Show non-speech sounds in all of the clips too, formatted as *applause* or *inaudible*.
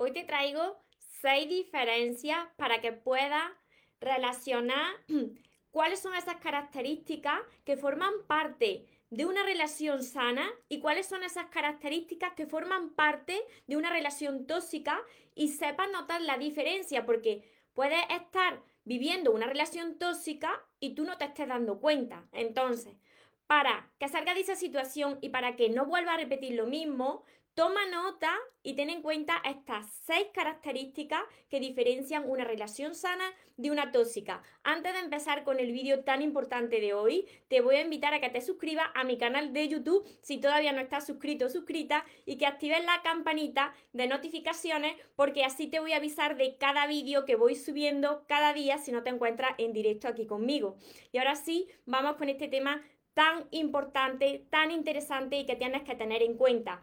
Hoy te traigo seis diferencias para que puedas relacionar *clears throat* cuáles son esas características que forman parte de una relación sana y cuáles son esas características que forman parte de una relación tóxica y sepas notar la diferencia porque puedes estar viviendo una relación tóxica y tú no te estés dando cuenta. Entonces, para que salga de esa situación y para que no vuelva a repetir lo mismo, Toma nota y ten en cuenta estas seis características que diferencian una relación sana de una tóxica. Antes de empezar con el vídeo tan importante de hoy, te voy a invitar a que te suscribas a mi canal de YouTube si todavía no estás suscrito o suscrita y que actives la campanita de notificaciones porque así te voy a avisar de cada vídeo que voy subiendo cada día si no te encuentras en directo aquí conmigo. Y ahora sí, vamos con este tema tan importante, tan interesante y que tienes que tener en cuenta.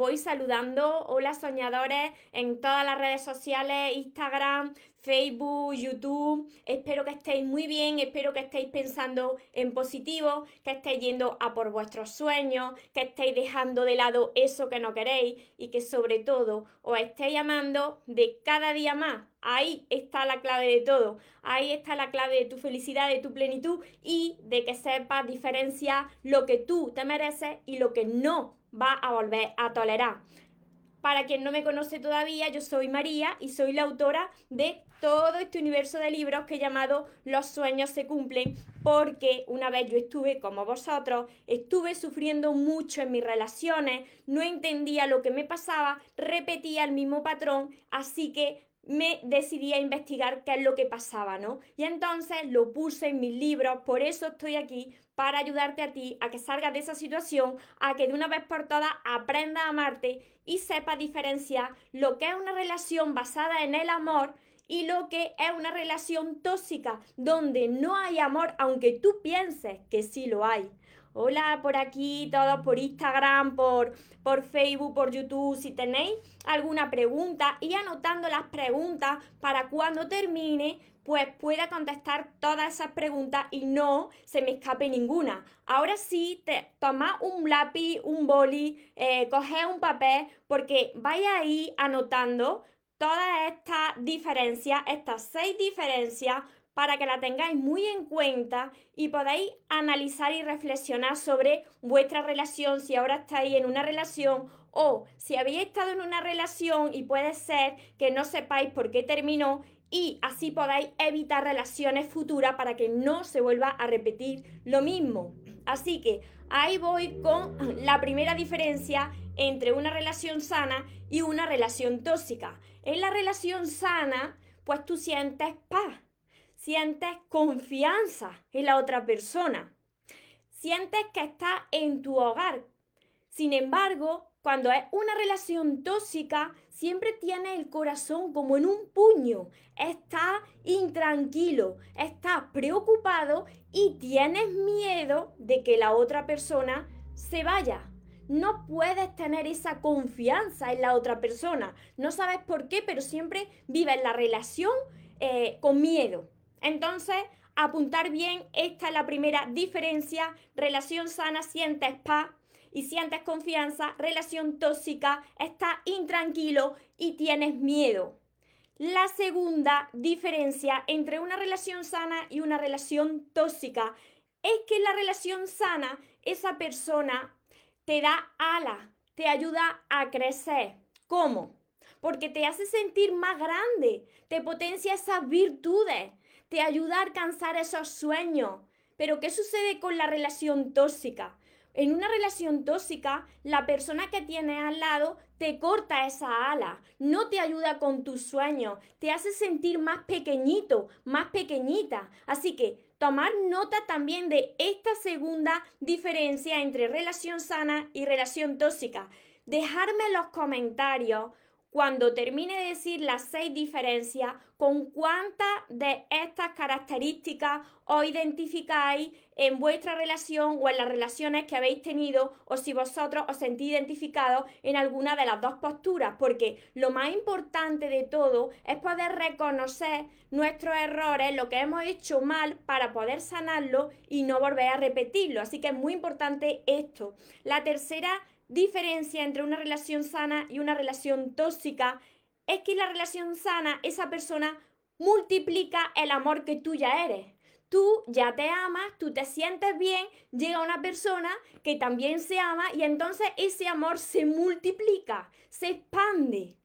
voy saludando. Hola soñadores en todas las redes sociales, Instagram, Facebook, YouTube. Espero que estéis muy bien, espero que estéis pensando en positivo, que estéis yendo a por vuestros sueños, que estéis dejando de lado eso que no queréis y que sobre todo os estéis amando de cada día más. Ahí está la clave de todo. Ahí está la clave de tu felicidad, de tu plenitud y de que sepas diferenciar lo que tú te mereces y lo que no va a volver a tolerar. Para quien no me conoce todavía, yo soy María y soy la autora de todo este universo de libros que he llamado Los sueños se cumplen, porque una vez yo estuve como vosotros, estuve sufriendo mucho en mis relaciones, no entendía lo que me pasaba, repetía el mismo patrón, así que me decidí a investigar qué es lo que pasaba, ¿no? Y entonces lo puse en mis libros, por eso estoy aquí, para ayudarte a ti a que salgas de esa situación, a que de una vez por todas aprendas a amarte y sepas diferenciar lo que es una relación basada en el amor y lo que es una relación tóxica, donde no hay amor, aunque tú pienses que sí lo hay. Hola por aquí, todos por Instagram, por, por Facebook, por YouTube. Si tenéis alguna pregunta, y anotando las preguntas para cuando termine, pues pueda contestar todas esas preguntas y no se me escape ninguna. Ahora sí, te toma un lápiz, un boli, eh, un papel, porque vaya ahí anotando todas estas diferencias, estas seis diferencias para que la tengáis muy en cuenta y podáis analizar y reflexionar sobre vuestra relación, si ahora estáis en una relación o si habéis estado en una relación y puede ser que no sepáis por qué terminó y así podáis evitar relaciones futuras para que no se vuelva a repetir lo mismo. Así que ahí voy con la primera diferencia entre una relación sana y una relación tóxica. En la relación sana, pues tú sientes paz sientes confianza en la otra persona. Sientes que está en tu hogar. Sin embargo, cuando es una relación tóxica, siempre tienes el corazón como en un puño. Estás intranquilo, estás preocupado y tienes miedo de que la otra persona se vaya. No puedes tener esa confianza en la otra persona. No sabes por qué, pero siempre vives la relación eh, con miedo. Entonces, apuntar bien, esta es la primera diferencia. Relación sana, sientes paz y sientes confianza. Relación tóxica, estás intranquilo y tienes miedo. La segunda diferencia entre una relación sana y una relación tóxica es que en la relación sana esa persona te da ala, te ayuda a crecer. ¿Cómo? Porque te hace sentir más grande, te potencia esas virtudes, te ayuda a alcanzar esos sueños. Pero ¿qué sucede con la relación tóxica? En una relación tóxica, la persona que tienes al lado te corta esa ala, no te ayuda con tus sueños, te hace sentir más pequeñito, más pequeñita. Así que tomar nota también de esta segunda diferencia entre relación sana y relación tóxica. Dejarme en los comentarios cuando termine de decir las seis diferencias, con cuántas de estas características os identificáis en vuestra relación o en las relaciones que habéis tenido o si vosotros os sentís identificados en alguna de las dos posturas, porque lo más importante de todo es poder reconocer nuestros errores, lo que hemos hecho mal para poder sanarlo y no volver a repetirlo. Así que es muy importante esto. La tercera diferencia entre una relación sana y una relación tóxica es que la relación sana, esa persona multiplica el amor que tú ya eres. Tú ya te amas, tú te sientes bien, llega una persona que también se ama y entonces ese amor se multiplica, se expande.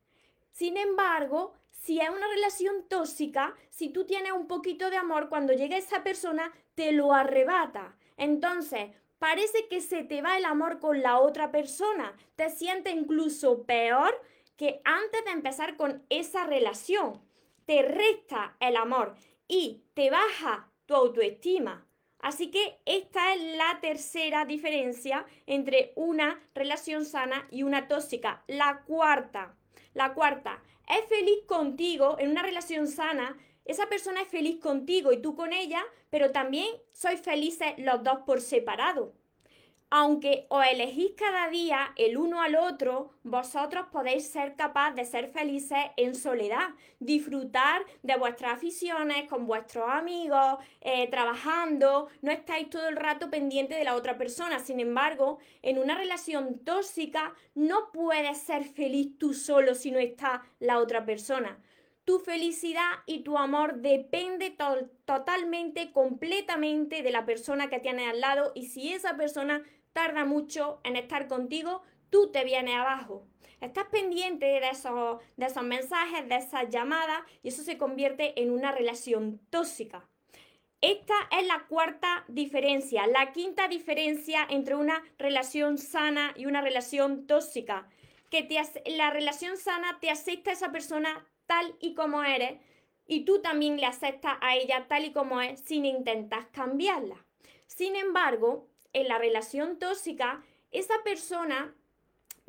Sin embargo, si es una relación tóxica, si tú tienes un poquito de amor, cuando llega esa persona, te lo arrebata. Entonces, parece que se te va el amor con la otra persona. Te sientes incluso peor que antes de empezar con esa relación. Te resta el amor y te baja tu autoestima. Así que esta es la tercera diferencia entre una relación sana y una tóxica. La cuarta, la cuarta, es feliz contigo en una relación sana. Esa persona es feliz contigo y tú con ella, pero también sois felices los dos por separado aunque os elegís cada día el uno al otro, vosotros podéis ser capaz de ser felices en soledad, disfrutar de vuestras aficiones con vuestros amigos, eh, trabajando, no estáis todo el rato pendiente de la otra persona. Sin embargo, en una relación tóxica no puedes ser feliz tú solo si no está la otra persona. Tu felicidad y tu amor depende totalmente, completamente de la persona que tienes al lado y si esa persona tarda mucho en estar contigo, tú te vienes abajo. Estás pendiente de esos, de esos mensajes, de esas llamadas y eso se convierte en una relación tóxica. Esta es la cuarta diferencia. La quinta diferencia entre una relación sana y una relación tóxica. Que te, la relación sana te acepta a esa persona tal y como eres y tú también le aceptas a ella tal y como es sin intentar cambiarla. Sin embargo, en la relación tóxica, esa persona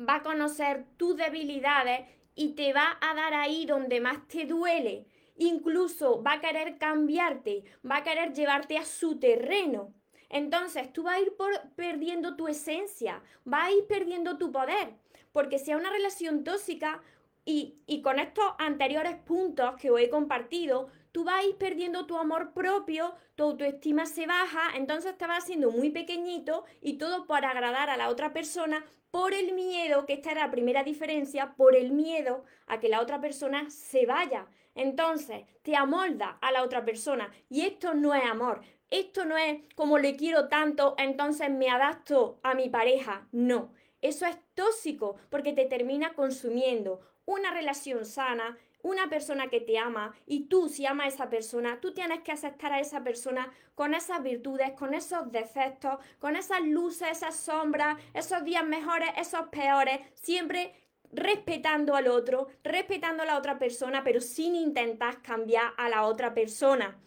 va a conocer tus debilidades y te va a dar ahí donde más te duele. Incluso va a querer cambiarte, va a querer llevarte a su terreno. Entonces tú vas a ir perdiendo tu esencia, vas a ir perdiendo tu poder. Porque si es una relación tóxica, y, con estos anteriores puntos que os he compartido, tú vas perdiendo tu amor propio, tu autoestima se baja, entonces te vas haciendo muy pequeñito y todo por agradar a la otra persona por el miedo, que esta era la primera diferencia, por el miedo a que la otra persona se vaya. Entonces te amolda a la otra persona y esto no es amor. Esto no es como le quiero tanto, entonces me adapto a mi pareja. No, eso es tóxico porque te termina consumiendo una relación sana, una persona que te ama y tú si amas a esa persona, tú tienes que aceptar a esa persona con esas virtudes, con esos defectos, con esas luces, esas sombras, esos días mejores, esos peores, siempre respetando al otro, respetando a la otra persona, pero sin intentar cambiar a la otra persona.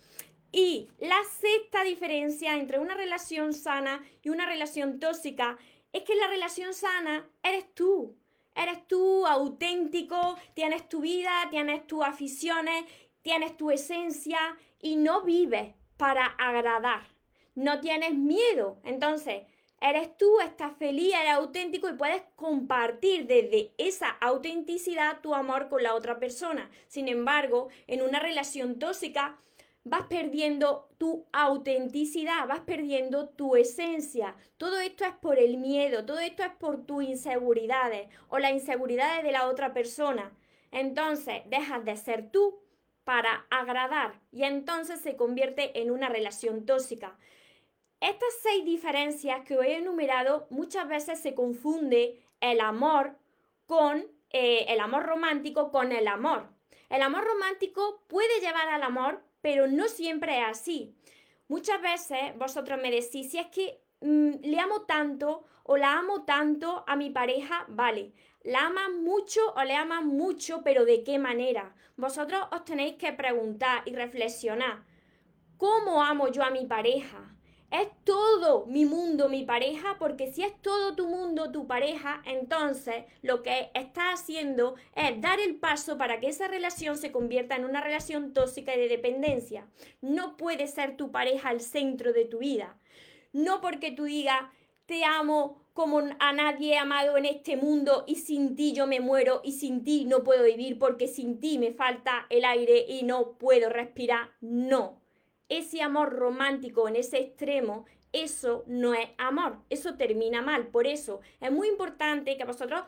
Y la sexta diferencia entre una relación sana y una relación tóxica es que la relación sana eres tú, Eres tú auténtico, tienes tu vida, tienes tus aficiones, tienes tu esencia y no vives para agradar. No tienes miedo. Entonces, eres tú, estás feliz, eres auténtico y puedes compartir desde esa autenticidad tu amor con la otra persona. Sin embargo, en una relación tóxica, vas perdiendo tu autenticidad, vas perdiendo tu esencia. Todo esto es por el miedo, todo esto es por tus inseguridades o las inseguridades de la otra persona. Entonces dejas de ser tú para agradar y entonces se convierte en una relación tóxica. Estas seis diferencias que hoy he enumerado muchas veces se confunde el amor con eh, el amor romántico con el amor. El amor romántico puede llevar al amor, pero no siempre es así. Muchas veces vosotros me decís, si es que mm, le amo tanto o la amo tanto a mi pareja, vale, la amas mucho o le amas mucho, pero ¿de qué manera? Vosotros os tenéis que preguntar y reflexionar, ¿cómo amo yo a mi pareja? Es todo mi mundo, mi pareja, porque si es todo tu mundo, tu pareja, entonces lo que estás haciendo es dar el paso para que esa relación se convierta en una relación tóxica y de dependencia. No puede ser tu pareja el centro de tu vida. No porque tú digas, te amo como a nadie he amado en este mundo y sin ti yo me muero y sin ti no puedo vivir porque sin ti me falta el aire y no puedo respirar. No ese amor romántico en ese extremo, eso no es amor, eso termina mal. Por eso es muy importante que vosotros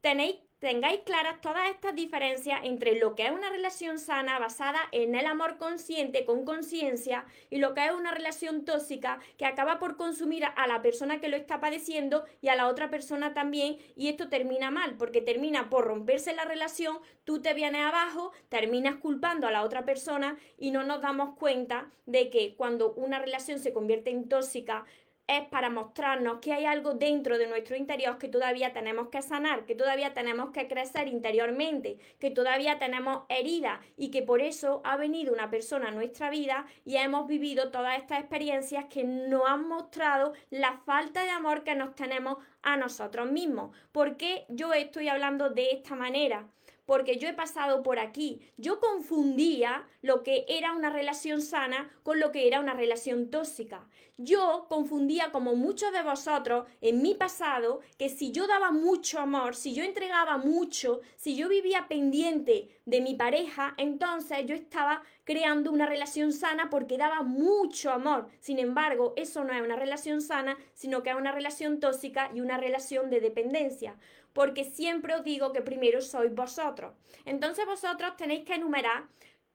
tenéis tengáis claras todas estas diferencias entre lo que es una relación sana basada en el amor consciente, con conciencia, y lo que es una relación tóxica que acaba por consumir a la persona que lo está padeciendo y a la otra persona también, y esto termina mal, porque termina por romperse la relación, tú te vienes abajo, terminas culpando a la otra persona y no nos damos cuenta de que cuando una relación se convierte en tóxica, es para mostrarnos que hay algo dentro de nuestro interior que todavía tenemos que sanar, que todavía tenemos que crecer interiormente, que todavía tenemos heridas y que por eso ha venido una persona a nuestra vida y hemos vivido todas estas experiencias que nos han mostrado la falta de amor que nos tenemos a nosotros mismos. ¿Por qué yo estoy hablando de esta manera? porque yo he pasado por aquí. Yo confundía lo que era una relación sana con lo que era una relación tóxica. Yo confundía como muchos de vosotros en mi pasado que si yo daba mucho amor, si yo entregaba mucho, si yo vivía pendiente de mi pareja, entonces yo estaba creando una relación sana porque daba mucho amor. Sin embargo, eso no es una relación sana, sino que es una relación tóxica y una relación de dependencia porque siempre os digo que primero sois vosotros. Entonces vosotros tenéis que enumerar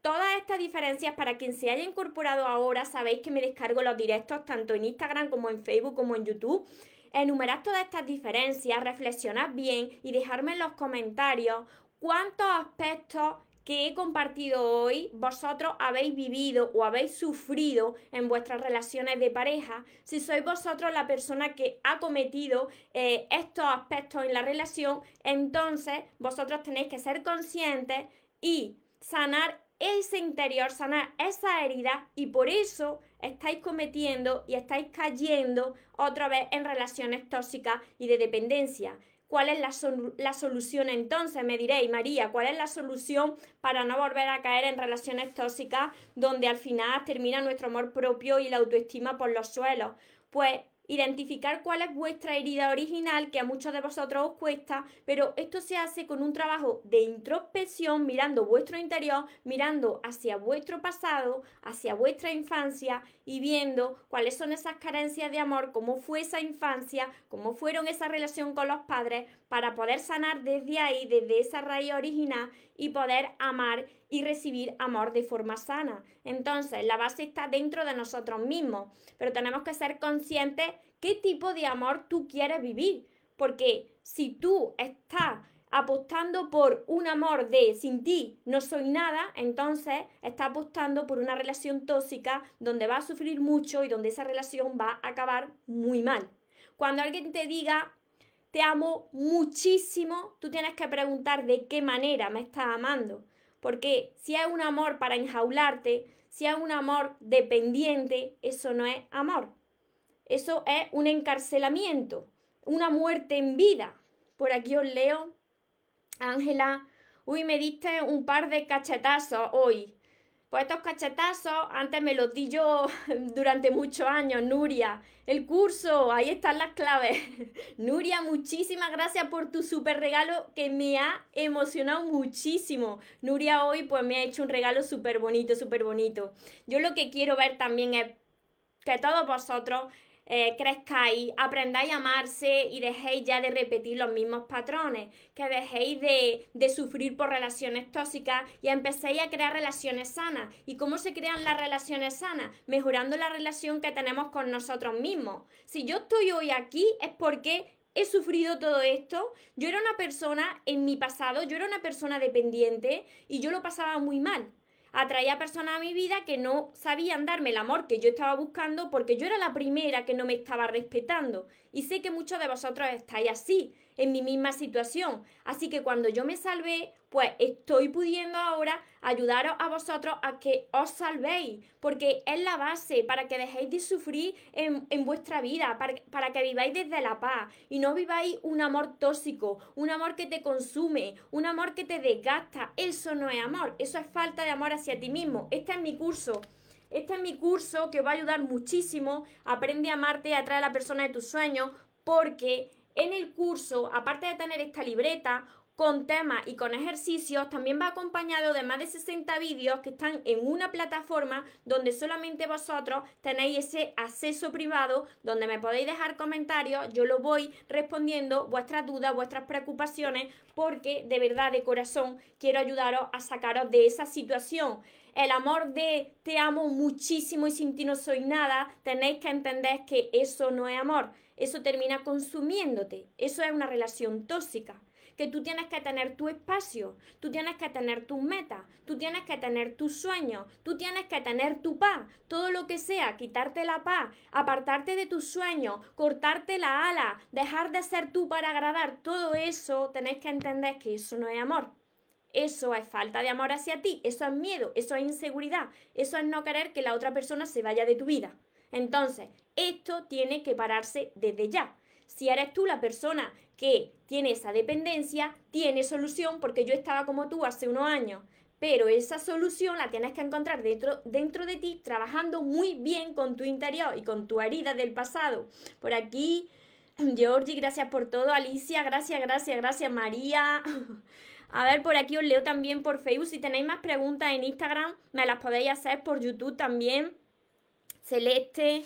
todas estas diferencias para quien se haya incorporado ahora, sabéis que me descargo los directos tanto en Instagram como en Facebook como en YouTube. Enumerad todas estas diferencias, reflexionad bien y dejadme en los comentarios cuántos aspectos que he compartido hoy vosotros habéis vivido o habéis sufrido en vuestras relaciones de pareja, si sois vosotros la persona que ha cometido eh, estos aspectos en la relación, entonces vosotros tenéis que ser conscientes y sanar ese interior, sanar esa herida y por eso estáis cometiendo y estáis cayendo otra vez en relaciones tóxicas y de dependencia. ¿Cuál es la, la, solución entonces? Me diréis, María, ¿cuál es la solución para no volver a caer en relaciones tóxicas donde al final termina nuestro amor propio y la autoestima por los suelos? Pues identificar cuál es vuestra herida original, que a muchos de vosotros os cuesta, pero esto se hace con un trabajo de introspección, mirando vuestro interior, mirando hacia vuestro pasado, hacia vuestra infancia y viendo cuáles son esas carencias de amor, cómo fue esa infancia, cómo fueron esa relación con los padres, para poder sanar desde ahí, desde esa raíz original y poder amar y recibir amor de forma sana. Entonces, la base está dentro de nosotros mismos, pero tenemos que ser conscientes qué tipo de amor tú quieres vivir, porque si tú estás apostando por un amor de sin ti no soy nada, entonces estás apostando por una relación tóxica donde vas a sufrir mucho y donde esa relación va a acabar muy mal. Cuando alguien te diga te amo muchísimo, tú tienes que preguntar de qué manera me estás amando. Porque si hay un amor para enjaularte, si hay un amor dependiente, eso no es amor. Eso es un encarcelamiento, una muerte en vida. Por aquí os leo, Ángela, uy, me diste un par de cachetazos hoy. Estos cachetazos antes me los di yo *laughs* durante muchos años, Nuria. El curso, ahí están las claves. *laughs* Nuria, muchísimas gracias por tu super regalo que me ha emocionado muchísimo. Nuria hoy pues me ha hecho un regalo súper bonito, súper bonito. Yo lo que quiero ver también es que todos vosotros eh, crezcáis, aprendáis a amarse y dejéis ya de repetir los mismos patrones, que dejéis de, de sufrir por relaciones tóxicas y empecéis a crear relaciones sanas. ¿Y cómo se crean las relaciones sanas? Mejorando la relación que tenemos con nosotros mismos. Si yo estoy hoy aquí es porque he sufrido todo esto. Yo era una persona en mi pasado, yo era una persona dependiente y yo lo pasaba muy mal atraía personas a mi vida que no sabían darme el amor que yo estaba buscando porque yo era la primera que no me estaba respetando. Y sé que muchos de vosotros estáis así. en mi misma situación. Así que cuando yo me salvé, pues estoy pudiendo ahora ayudaros a vosotros a que os salvéis, porque es la base para que dejéis de sufrir en, vuestra vida, para, que viváis desde la paz y no viváis un amor tóxico, un amor que te consume, un amor que te desgasta. Eso no es amor, eso es falta de amor hacia ti mismo. Este es mi curso. Este es mi curso que os va a ayudar muchísimo. Aprende a amarte y a atraer a la persona de tus sueños, porque en el curso, aparte de tener esta libreta, con temas y con ejercicios, también va acompañado de más de 60 vídeos que están en una plataforma donde solamente vosotros tenéis ese acceso privado, donde me podéis dejar comentarios, yo lo voy respondiendo, vuestras dudas, vuestras preocupaciones, porque de verdad, de corazón, quiero ayudaros a sacaros de esa situación. El amor de te amo muchísimo y sin ti no soy nada, tenéis que entender que eso no es amor, eso termina consumiéndote, eso es una relación tóxica que tú tienes que tener tu espacio, tú tienes que tener tus metas, tú tienes que tener tus sueños, tú tienes que tener tu paz, todo lo que sea, quitarte la paz, apartarte de tus sueños, cortarte la ala, dejar de ser tú para agradar, todo eso tenéis que entender que eso no es amor. Eso es falta de amor hacia ti, eso es miedo, eso es inseguridad, eso es no querer que la otra persona se vaya de tu vida. Entonces, esto tiene que pararse desde ya. Si eres tú la persona que tiene esa dependencia, tiene solución porque yo estaba como tú hace unos años. Pero esa solución la tienes que encontrar dentro, dentro de ti, trabajando muy bien con tu interior y con tu herida del pasado. Por aquí, *clears throat* Georgie, gracias por todo. Alicia, gracias, gracias, gracias. María. *laughs* A ver, por aquí os leo también por Facebook. Si tenéis más preguntas en Instagram, me las podéis hacer por YouTube también. Celeste.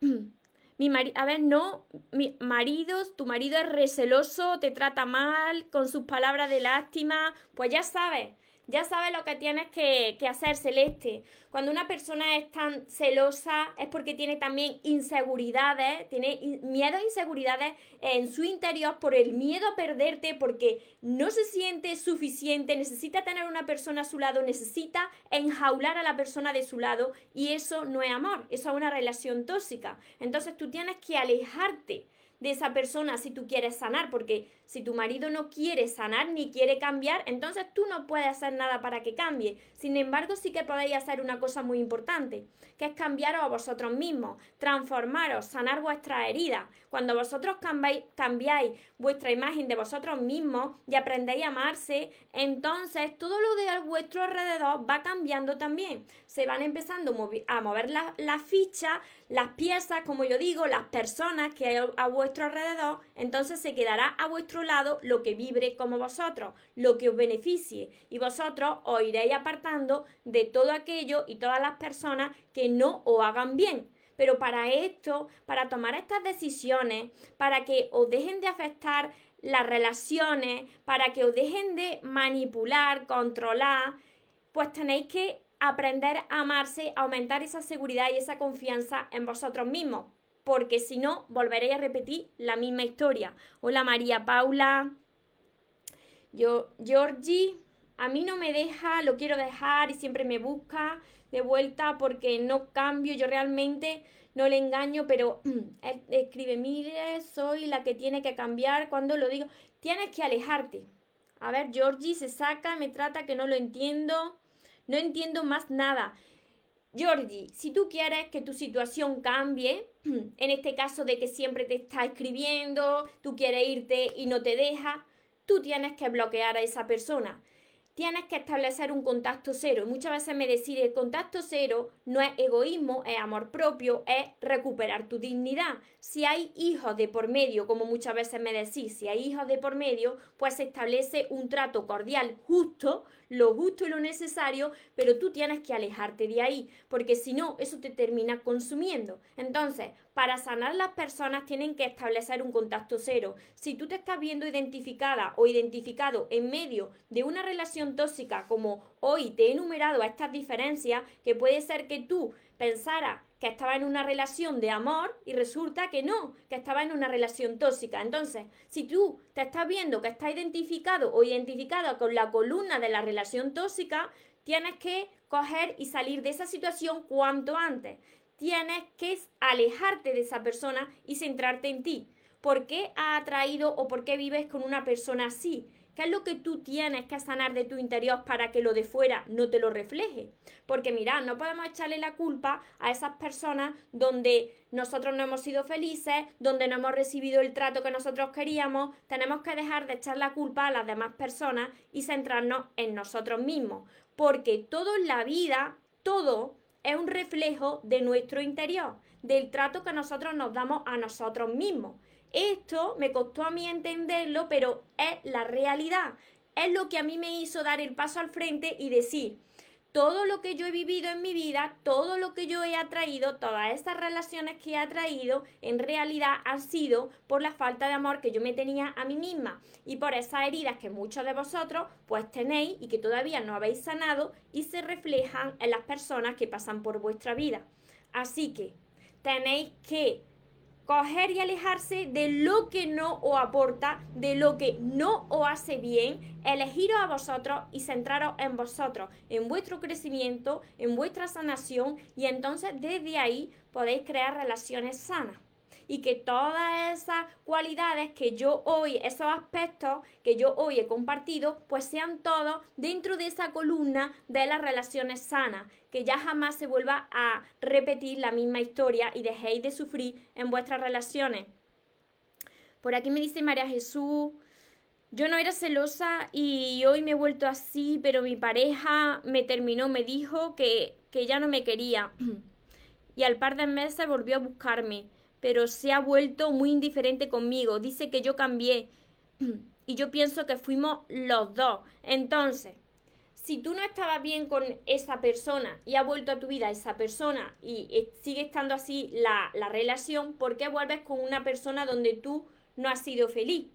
*clears throat* mi marido, a ver, no, mi marido, tu marido es receloso, te trata mal, con sus palabras de lástima, pues ya sabes, ya sabes lo que tienes que, hacer, Celeste. Cuando una persona es tan celosa es porque tiene también inseguridades, tiene miedo e inseguridades en su interior por el miedo a perderte, porque no se siente suficiente, necesita tener una persona a su lado, necesita enjaular a la persona de su lado y eso no es amor, eso es una relación tóxica. Entonces tú tienes que alejarte de esa persona si tú quieres sanar, porque si tu marido no quiere sanar ni quiere cambiar, entonces tú no puedes hacer nada para que cambie. Sin embargo, sí que podéis hacer una cosa muy importante, que es cambiaros a vosotros mismos, transformaros, sanar vuestras heridas. Cuando vosotros cambiáis, cambiáis vuestra imagen de vosotros mismos y aprendéis a amarse, entonces todo lo de vuestro alrededor va cambiando también. Se van empezando a mover las fichas, las piezas, como yo digo, las personas que hay a vuestro alrededor, entonces se quedará a vuestro lado lo que vibre como vosotros, lo que os beneficie, y vosotros os iréis apartando de todo aquello y todas las personas que no os hagan bien. Pero para esto, para tomar estas decisiones, para que os dejen de afectar las relaciones, para que os dejen de manipular, controlar, pues tenéis que aprender a amarse, aumentar esa seguridad y esa confianza en vosotros mismos, porque si no, volveréis a repetir la misma historia. Hola María Paula, yo, Georgie, a mí no me deja, lo quiero dejar y siempre me busca de vuelta porque no cambio, yo realmente no le engaño, pero *clears throat* él escribe, mire, soy la que tiene que cambiar cuando lo digo, tienes que alejarte. A ver, Georgie se saca, me trata que no lo entiendo. No entiendo más nada. Georgie, si tú quieres que tu situación cambie, *clears throat* en este caso de que siempre te está escribiendo, tú quieres irte y no te deja, tú tienes que bloquear a esa persona tienes que establecer un contacto cero. Muchas veces me decís, el contacto cero no es egoísmo, es amor propio, es recuperar tu dignidad. Si hay hijos de por medio, como muchas veces me decís, si hay hijos de por medio, pues se establece un trato cordial justo, lo justo y lo necesario, pero tú tienes que alejarte de ahí, porque si no, eso te termina consumiendo. Entonces, para sanar las personas tienen que establecer un contacto cero. Si tú te estás viendo identificada o identificado en medio de una relación tóxica, como hoy te he enumerado a estas diferencias, que puede ser que tú pensaras que estaba en una relación de amor y resulta que no, que estaba en una relación tóxica. Entonces, si tú te estás viendo que está identificado o identificada con la columna de la relación tóxica, tienes que coger y salir de esa situación cuanto antes tienes que alejarte de esa persona y centrarte en ti. ¿Por qué has atraído o por qué vives con una persona así? ¿Qué es lo que tú tienes que sanar de tu interior para que lo de fuera no te lo refleje? Porque mira, no podemos echarle la culpa a esas personas donde nosotros no hemos sido felices, donde no hemos recibido el trato que nosotros queríamos. Tenemos que dejar de echar la culpa a las demás personas y centrarnos en nosotros mismos. Porque todo en la vida, todo es un reflejo de nuestro interior, del trato que nosotros nos damos a nosotros mismos. Esto me costó a mí entenderlo, pero es la realidad. Es lo que a mí me hizo dar el paso al frente y decir, todo lo que yo he vivido en mi vida, todo lo que yo he atraído, todas estas relaciones que he atraído, en realidad han sido por la falta de amor que yo me tenía a mí misma y por esas heridas que muchos de vosotros pues tenéis y que todavía no habéis sanado y se reflejan en las personas que pasan por vuestra vida. Así que tenéis que coger y alejarse de lo que no os aporta, de lo que no os hace bien, elegiros a vosotros y centraros en vosotros, en vuestro crecimiento, en vuestra sanación y entonces desde ahí podéis crear relaciones sanas y que todas esas cualidades que yo hoy, esos aspectos que yo hoy he compartido, pues sean todos dentro de esa columna de las relaciones sanas, que ya jamás se vuelva a repetir la misma historia y dejéis de sufrir en vuestras relaciones. Por aquí me dice María Jesús, yo no era celosa y hoy me he vuelto así, pero mi pareja me terminó, me dijo que, que ya no me quería. *clears throat* Y al par de meses volvió a buscarme pero se ha vuelto muy indiferente conmigo. Dice que yo cambié *clears throat* y yo pienso que fuimos los dos. Entonces, si tú no estabas bien con esa persona y ha vuelto a tu vida esa persona y sigue estando así la, la relación, ¿por qué vuelves con una persona donde tú no has sido feliz?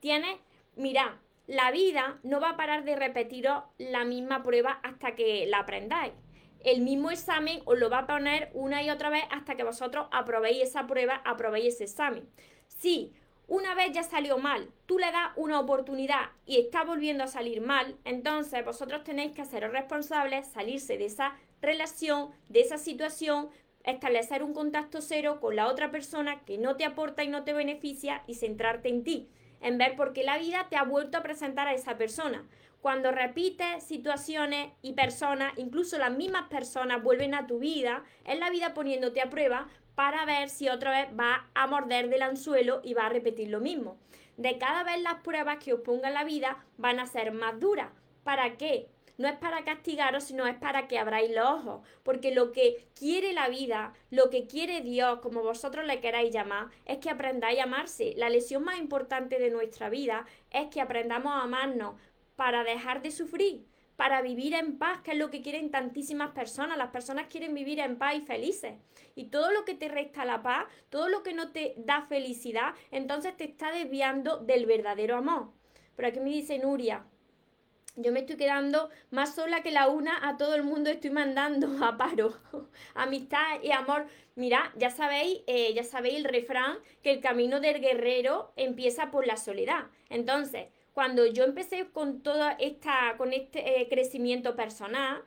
Tienes, mira, la vida no va a parar de repetiros la misma prueba hasta que la aprendáis el mismo examen os lo va a poner una y otra vez hasta que vosotros aprobéis esa prueba, aprobéis ese examen. Si una vez ya salió mal, tú le das una oportunidad y está volviendo a salir mal, entonces vosotros tenéis que haceros responsables, salirse de esa relación, de esa situación, establecer un contacto cero con la otra persona que no te aporta y no te beneficia y centrarte en ti, en ver por qué la vida te ha vuelto a presentar a esa persona. Cuando repites situaciones y personas, incluso las mismas personas vuelven a tu vida, es la vida poniéndote a prueba para ver si otra vez va a morder del anzuelo y va a repetir lo mismo. De cada vez las pruebas que os ponga la vida van a ser más duras. ¿Para qué? No es para castigaros, sino es para que abráis los ojos. Porque lo que quiere la vida, lo que quiere Dios, como vosotros le queráis llamar, es que aprendáis a amarse. La lesión más importante de nuestra vida es que aprendamos a amarnos, para dejar de sufrir, para vivir en paz, que es lo que quieren tantísimas personas. Las personas quieren vivir en paz y felices. Y todo lo que te resta la paz, todo lo que no te da felicidad, entonces te está desviando del verdadero amor. Pero aquí me dice Nuria, yo me estoy quedando más sola que la una, a todo el mundo estoy mandando *laughs* a paro. Amistad y amor. Mira, ya sabéis, eh, ya sabéis el refrán que el camino del guerrero empieza por la soledad. Entonces, cuando yo empecé con todo esta, con este eh, crecimiento personal,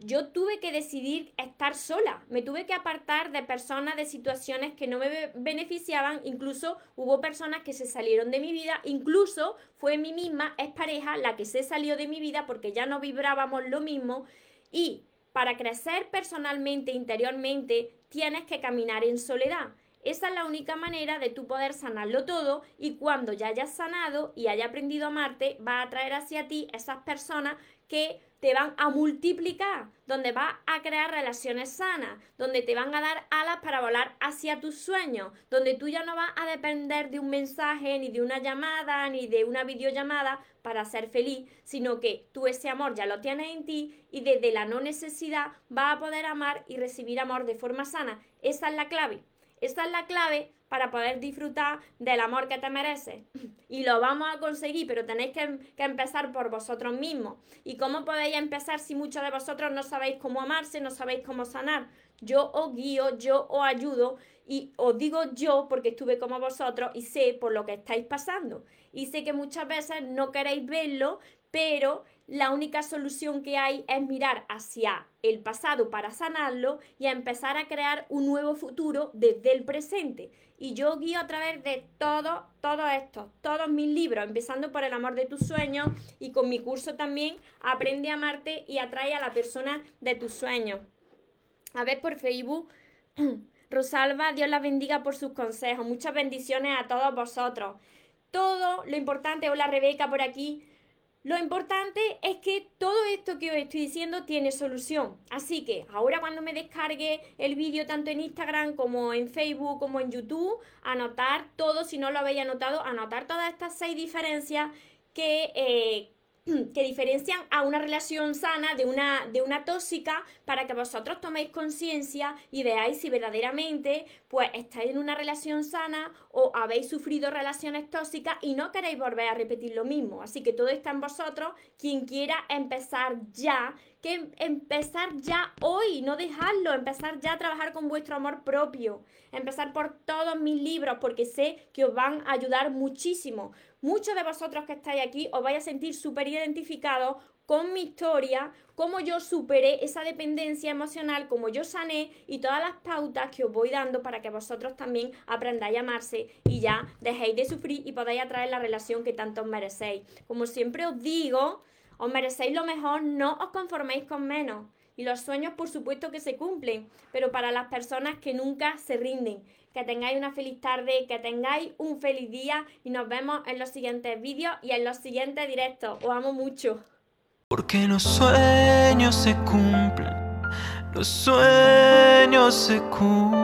yo tuve que decidir estar sola, me tuve que apartar de personas, de situaciones que no me beneficiaban, incluso hubo personas que se salieron de mi vida, incluso fue mi misma ex pareja la que se salió de mi vida porque ya no vibrábamos lo mismo. Y para crecer personalmente, interiormente, tienes que caminar en soledad. Esa es la única manera de tú poder sanarlo todo y cuando ya hayas sanado y hayas aprendido a amarte, va a traer hacia ti esas personas que te van a multiplicar, donde vas a crear relaciones sanas, donde te van a dar alas para volar hacia tus sueños, donde tú ya no vas a depender de un mensaje, ni de una llamada, ni de una videollamada para ser feliz, sino que tú ese amor ya lo tienes en ti y desde la no necesidad vas a poder amar y recibir amor de forma sana. Esa es la clave. Esta es la clave para poder disfrutar del amor que te mereces. Y lo vamos a conseguir, pero tenéis que, que, empezar por vosotros mismos. ¿Y cómo podéis empezar si muchos de vosotros no sabéis cómo amarse, no sabéis cómo sanar? Yo os guío, yo os ayudo y os digo yo porque estuve como vosotros y sé por lo que estáis pasando. Y sé que muchas veces no queréis verlo, pero la única solución que hay es mirar hacia el pasado para sanarlo y a empezar a crear un nuevo futuro desde el presente. Y yo guío a través de todo, todo esto, todos mis libros, empezando por el amor de tus sueños y con mi curso también, aprende a amarte y atrae a la persona de tus sueños. A ver por Facebook. *clears throat* Rosalba, Dios la bendiga por sus consejos. Muchas bendiciones a todos vosotros. Todo lo importante, hola Rebeca por aquí, lo importante es que todo esto que os estoy diciendo tiene solución. Así que ahora cuando me descargue el vídeo tanto en Instagram como en Facebook como en YouTube, anotar todo, si no lo habéis anotado, anotar todas estas seis diferencias que, eh, *clears throat* que diferencian a una relación sana de una, de una tóxica para que vosotros toméis conciencia y veáis si verdaderamente pues estáis en una relación sana o habéis sufrido relaciones tóxicas y no queréis volver a repetir lo mismo. Así que todo está en vosotros. Quien quiera empezar ya, que empezar ya hoy, no dejarlo, empezar ya a trabajar con vuestro amor propio, empezar por todos mis libros porque sé que os van a ayudar muchísimo. Muchos de vosotros que estáis aquí os vais a sentir súper identificados con mi historia, cómo yo superé esa dependencia emocional, cómo yo sané y todas las pautas que os voy dando para que vosotros también aprendáis a amarse y ya dejéis de sufrir y podáis atraer la relación que tanto os merecéis. Como siempre os digo, os merecéis lo mejor, no os conforméis con menos. Y los sueños, por supuesto, que se cumplen, pero para las personas que nunca se rinden. Que tengáis una feliz tarde, que tengáis un feliz día y nos vemos en los siguientes vídeos y en los siguientes directos. Os amo mucho. Porque los sueños se cumplen, los sueños se cumplen.